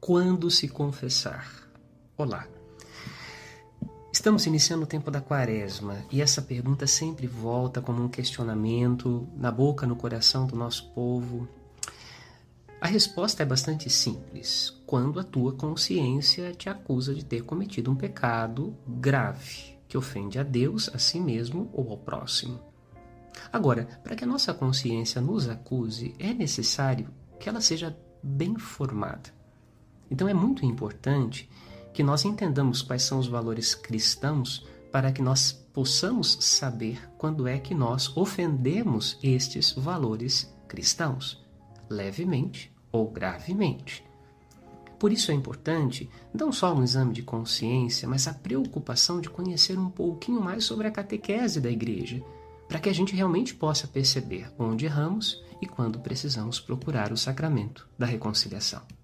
Quando se confessar? Olá. Estamos iniciando o tempo da quaresma e essa pergunta sempre volta como um questionamento na boca, no coração do nosso povo. A resposta é bastante simples. Quando a tua consciência te acusa de ter cometido um pecado grave, que ofende a Deus, a si mesmo ou ao próximo. Agora, para que a nossa consciência nos acuse, é necessário que ela seja bem formada. Então é muito importante que nós entendamos quais são os valores cristãos para que nós possamos saber quando é que nós ofendemos estes valores cristãos, levemente ou gravemente. Por isso é importante não só um exame de consciência, mas a preocupação de conhecer um pouquinho mais sobre a catequese da igreja, para que a gente realmente possa perceber onde erramos e quando precisamos procurar o sacramento da reconciliação.